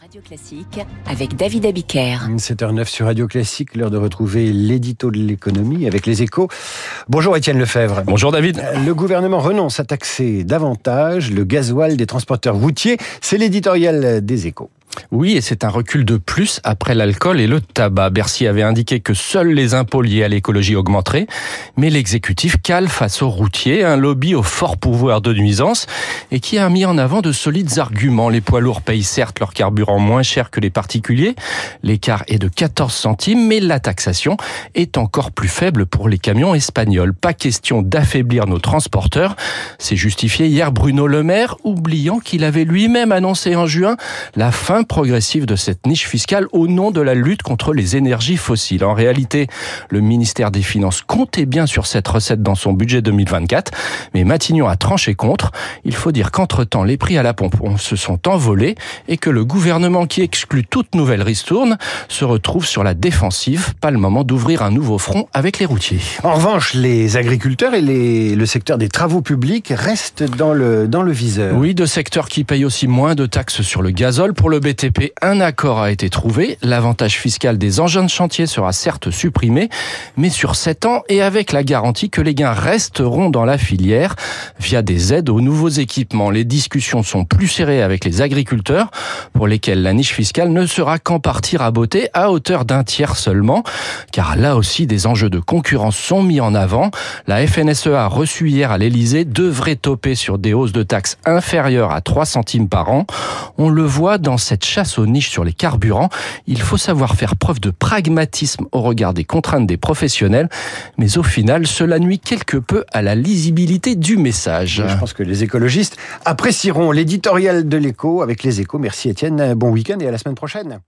Radio Classique avec David Abiker. 7h09 sur Radio Classique, l'heure de retrouver l'édito de l'économie avec les échos. Bonjour Étienne Lefebvre. Bonjour David. Le gouvernement renonce à taxer davantage le gasoil des transporteurs routiers. C'est l'éditorial des échos. Oui, et c'est un recul de plus après l'alcool et le tabac. Bercy avait indiqué que seuls les impôts liés à l'écologie augmenteraient, mais l'exécutif cale face aux routiers, un lobby au fort pouvoir de nuisance et qui a mis en avant de solides arguments. Les poids lourds payent certes leur carburant moins cher que les particuliers, l'écart est de 14 centimes, mais la taxation est encore plus faible pour les camions espagnols. Pas question d'affaiblir nos transporteurs, c'est justifié hier Bruno Le Maire, oubliant qu'il avait lui-même annoncé en juin la fin progressive de cette niche fiscale au nom de la lutte contre les énergies fossiles. En réalité, le ministère des Finances comptait bien sur cette recette dans son budget 2024, mais Matignon a tranché contre. Il faut dire qu'entre-temps, les prix à la pompe se sont envolés et que le gouvernement qui exclut toute nouvelle ristourne se retrouve sur la défensive. Pas le moment d'ouvrir un nouveau front avec les routiers. En revanche, les agriculteurs et les, le secteur des travaux publics restent dans le, dans le viseur. Oui, deux secteurs qui payent aussi moins de taxes sur le gazole. Pour le Un accord a été trouvé. L'avantage fiscal des engins de chantier sera certes supprimé, mais sur 7 ans et avec la garantie que les gains resteront dans la filière via des aides aux nouveaux équipements. Les discussions sont plus serrées avec les agriculteurs pour lesquels la niche fiscale ne sera qu'en partie rabotée à hauteur d'un tiers seulement, car là aussi des enjeux de concurrence sont mis en avant. La FNSEA reçue hier à l'Elysée devrait toper sur des hausses de taxes inférieures à 3 centimes par an. On le voit dans chasse aux niches sur les carburants, il faut savoir faire preuve de pragmatisme au regard des contraintes des professionnels, mais au final, cela nuit quelque peu à la lisibilité du message. Je pense que les écologistes apprécieront l'éditorial de l'écho avec les échos. Merci Étienne, bon week-end et à la semaine prochaine.